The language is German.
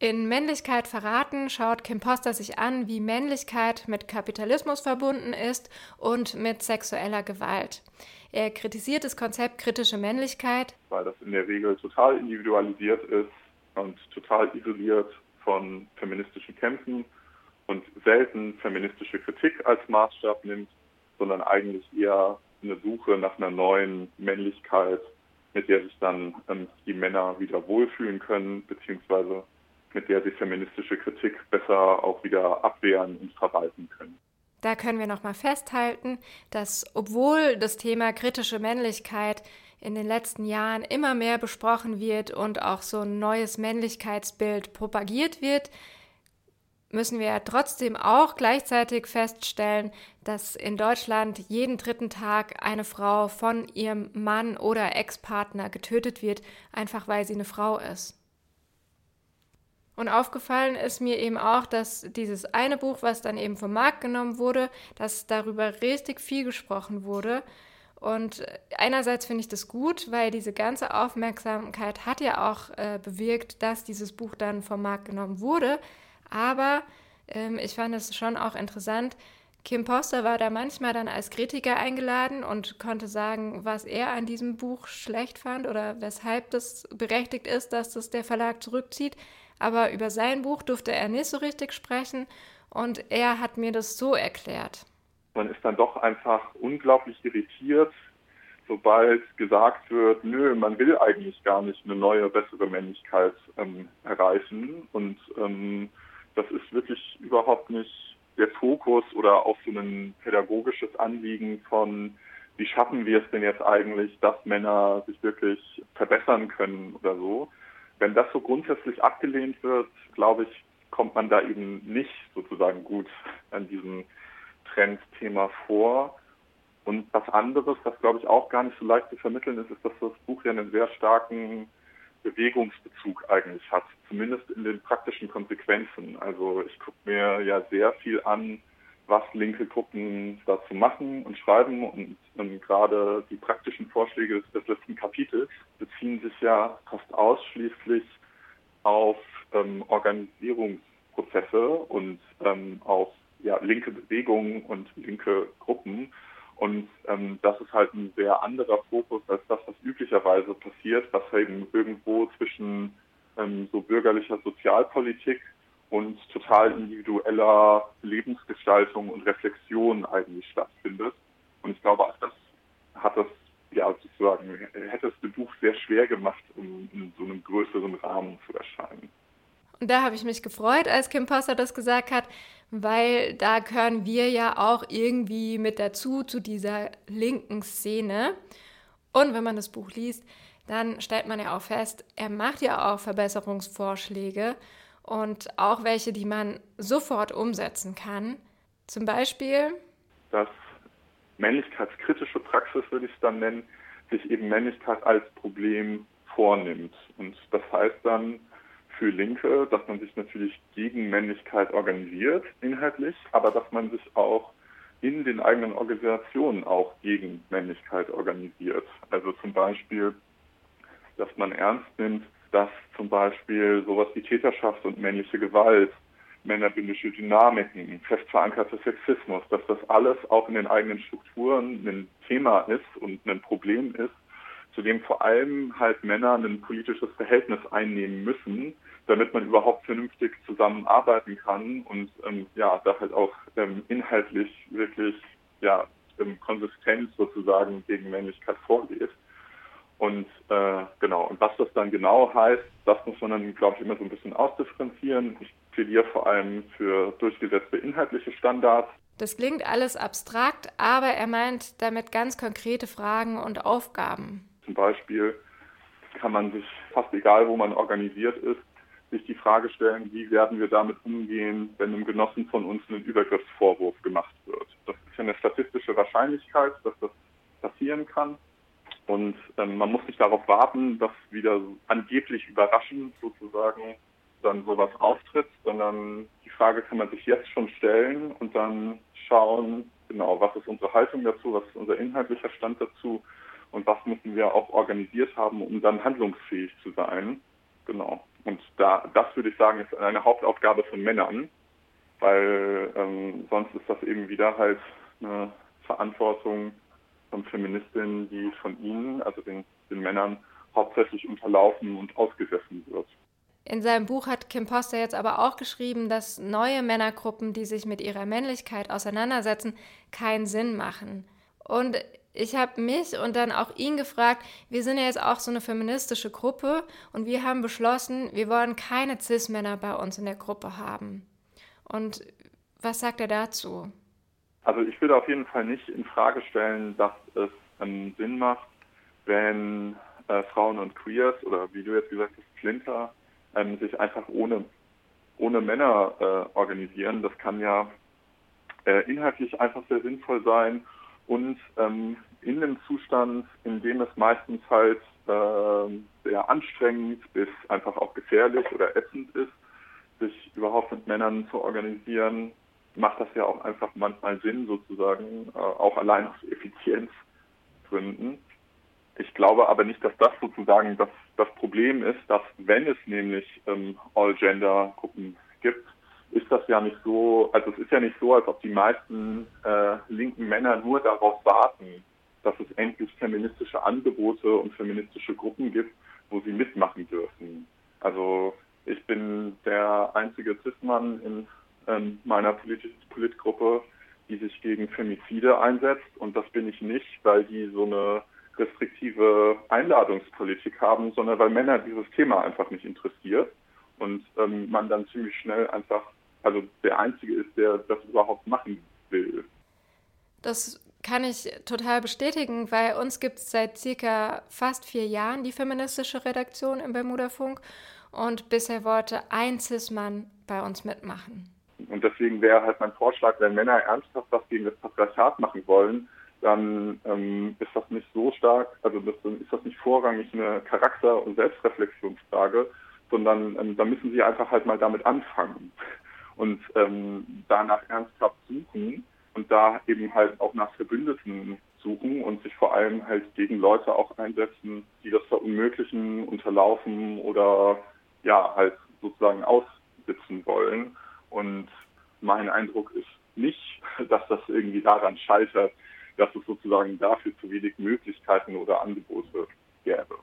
In Männlichkeit verraten schaut Kim Poster sich an, wie Männlichkeit mit Kapitalismus verbunden ist und mit sexueller Gewalt. Er kritisiert das Konzept kritische Männlichkeit, weil das in der Regel total individualisiert ist und total isoliert von feministischen Kämpfen und selten feministische Kritik als Maßstab nimmt, sondern eigentlich eher eine Suche nach einer neuen Männlichkeit, mit der sich dann ähm, die Männer wieder wohlfühlen können, beziehungsweise mit der sie feministische Kritik besser auch wieder abwehren und verwalten können. Da können wir nochmal festhalten, dass obwohl das Thema kritische Männlichkeit in den letzten Jahren immer mehr besprochen wird und auch so ein neues Männlichkeitsbild propagiert wird, müssen wir trotzdem auch gleichzeitig feststellen, dass in Deutschland jeden dritten Tag eine Frau von ihrem Mann oder Ex-Partner getötet wird, einfach weil sie eine Frau ist. Und aufgefallen ist mir eben auch, dass dieses eine Buch, was dann eben vom Markt genommen wurde, dass darüber richtig viel gesprochen wurde. Und einerseits finde ich das gut, weil diese ganze Aufmerksamkeit hat ja auch äh, bewirkt, dass dieses Buch dann vom Markt genommen wurde. Aber ähm, ich fand es schon auch interessant. Kim Poster war da manchmal dann als Kritiker eingeladen und konnte sagen, was er an diesem Buch schlecht fand oder weshalb das berechtigt ist, dass das der Verlag zurückzieht. Aber über sein Buch durfte er nicht so richtig sprechen und er hat mir das so erklärt. Man ist dann doch einfach unglaublich irritiert, sobald gesagt wird, nö, man will eigentlich gar nicht eine neue, bessere Männlichkeit ähm, erreichen und ähm, das ist wirklich überhaupt nicht der Fokus oder auch so ein pädagogisches Anliegen von, wie schaffen wir es denn jetzt eigentlich, dass Männer sich wirklich verbessern können oder so. Wenn das so grundsätzlich abgelehnt wird, glaube ich, kommt man da eben nicht sozusagen gut an diesem Trendthema vor. Und was anderes, was glaube ich auch gar nicht so leicht zu vermitteln ist, ist, dass das Buch ja einen sehr starken Bewegungsbezug eigentlich hat, zumindest in den praktischen Konsequenzen. Also ich gucke mir ja sehr viel an, was linke Gruppen dazu machen und schreiben und ähm, gerade die praktischen Vorschläge des, des, letzten Kapitels beziehen sich ja fast ausschließlich auf ähm, Organisierungsprozesse und ähm, auf ja, linke Bewegungen und linke Gruppen. Und ähm, das ist halt ein sehr anderer Fokus als das, was üblicherweise passiert, was eben irgendwo zwischen ähm, so bürgerlicher Sozialpolitik und total individueller Lebensgestaltung und Reflexion eigentlich stattfindet. Und ich glaube, das hat das ja sozusagen, hätte es dem Buch sehr schwer gemacht, um in so einem größeren Rahmen zu erscheinen. Und da habe ich mich gefreut, als Kim Poster das gesagt hat, weil da gehören wir ja auch irgendwie mit dazu, zu dieser linken Szene. Und wenn man das Buch liest, dann stellt man ja auch fest, er macht ja auch Verbesserungsvorschläge und auch welche, die man sofort umsetzen kann. Zum Beispiel, dass männlichkeitskritische Praxis, würde ich es dann nennen, sich eben Männlichkeit als Problem vornimmt. Und das heißt dann, für Linke, dass man sich natürlich gegen Männlichkeit organisiert, inhaltlich, aber dass man sich auch in den eigenen Organisationen auch gegen Männlichkeit organisiert. Also zum Beispiel, dass man ernst nimmt, dass zum Beispiel sowas wie Täterschaft und männliche Gewalt, männerbündische Dynamiken, fest verankerter Sexismus, dass das alles auch in den eigenen Strukturen ein Thema ist und ein Problem ist, zu dem vor allem halt Männer ein politisches Verhältnis einnehmen müssen, damit man überhaupt vernünftig zusammenarbeiten kann und ähm, ja, da halt auch ähm, inhaltlich wirklich ja, ähm, konsistent sozusagen gegen Männlichkeit vorgeht. Und äh, genau, und was das dann genau heißt, das muss man dann, glaube ich, immer so ein bisschen ausdifferenzieren. Ich plädiere vor allem für durchgesetzte inhaltliche Standards. Das klingt alles abstrakt, aber er meint damit ganz konkrete Fragen und Aufgaben. Zum Beispiel kann man sich fast egal, wo man organisiert ist, sich die Frage stellen, wie werden wir damit umgehen, wenn einem Genossen von uns ein Übergriffsvorwurf gemacht wird. Das ist ja eine statistische Wahrscheinlichkeit, dass das passieren kann. Und ähm, man muss nicht darauf warten, dass wieder angeblich überraschend sozusagen dann sowas auftritt, sondern die Frage kann man sich jetzt schon stellen und dann schauen, genau, was ist unsere Haltung dazu, was ist unser inhaltlicher Stand dazu und was müssen wir auch organisiert haben, um dann handlungsfähig zu sein. Genau. und da, das würde ich sagen, ist eine Hauptaufgabe von Männern, weil ähm, sonst ist das eben wieder halt eine Verantwortung von Feministinnen, die von ihnen, also den, den Männern, hauptsächlich unterlaufen und ausgesessen wird. In seinem Buch hat Kim Poster jetzt aber auch geschrieben, dass neue Männergruppen, die sich mit ihrer Männlichkeit auseinandersetzen, keinen Sinn machen. Und ich habe mich und dann auch ihn gefragt, wir sind ja jetzt auch so eine feministische Gruppe und wir haben beschlossen, wir wollen keine Cis-Männer bei uns in der Gruppe haben. Und was sagt er dazu? Also ich würde auf jeden Fall nicht in Frage stellen, dass es ähm, Sinn macht, wenn äh, Frauen und Queers oder wie du jetzt gesagt hast, Flinter, ähm, sich einfach ohne, ohne Männer äh, organisieren. Das kann ja äh, inhaltlich einfach sehr sinnvoll sein und ähm, in einem Zustand, in dem es meistens halt äh, sehr anstrengend bis einfach auch gefährlich oder ätzend ist, sich überhaupt mit Männern zu organisieren, macht das ja auch einfach manchmal Sinn, sozusagen, äh, auch allein aus Effizienzgründen. Ich glaube aber nicht, dass das sozusagen das, das Problem ist, dass wenn es nämlich ähm, All-Gender-Gruppen gibt, ist das ja nicht so, also es ist ja nicht so, als ob die meisten äh, linken Männer nur darauf warten, dass es endlich feministische Angebote und feministische Gruppen gibt, wo sie mitmachen dürfen. Also ich bin der einzige Cis-Mann in ähm, meiner Polit Politgruppe, die sich gegen Femizide einsetzt und das bin ich nicht, weil die so eine restriktive Einladungspolitik haben, sondern weil Männer dieses Thema einfach nicht interessiert und ähm, man dann ziemlich schnell einfach, also der Einzige ist, der das überhaupt machen will. Das kann ich total bestätigen, weil uns gibt es seit circa fast vier Jahren die feministische Redaktion im Bermuda-Funk und bisher wollte ein Cis-Mann bei uns mitmachen. Und deswegen wäre halt mein Vorschlag, wenn Männer ernsthaft was gegen das Patriarchat machen wollen, dann ähm, ist das nicht so stark, also das, dann ist das nicht vorrangig eine Charakter- und Selbstreflexionsfrage, sondern ähm, da müssen sie einfach halt mal damit anfangen und ähm, danach ernsthaft suchen und da eben halt auch nach Verbündeten suchen und sich vor allem halt gegen Leute auch einsetzen, die das verunmöglichen, unterlaufen oder ja halt sozusagen aussitzen wollen. Und mein Eindruck ist nicht, dass das irgendwie daran scheitert, dass es sozusagen dafür zu wenig Möglichkeiten oder Angebote gäbe.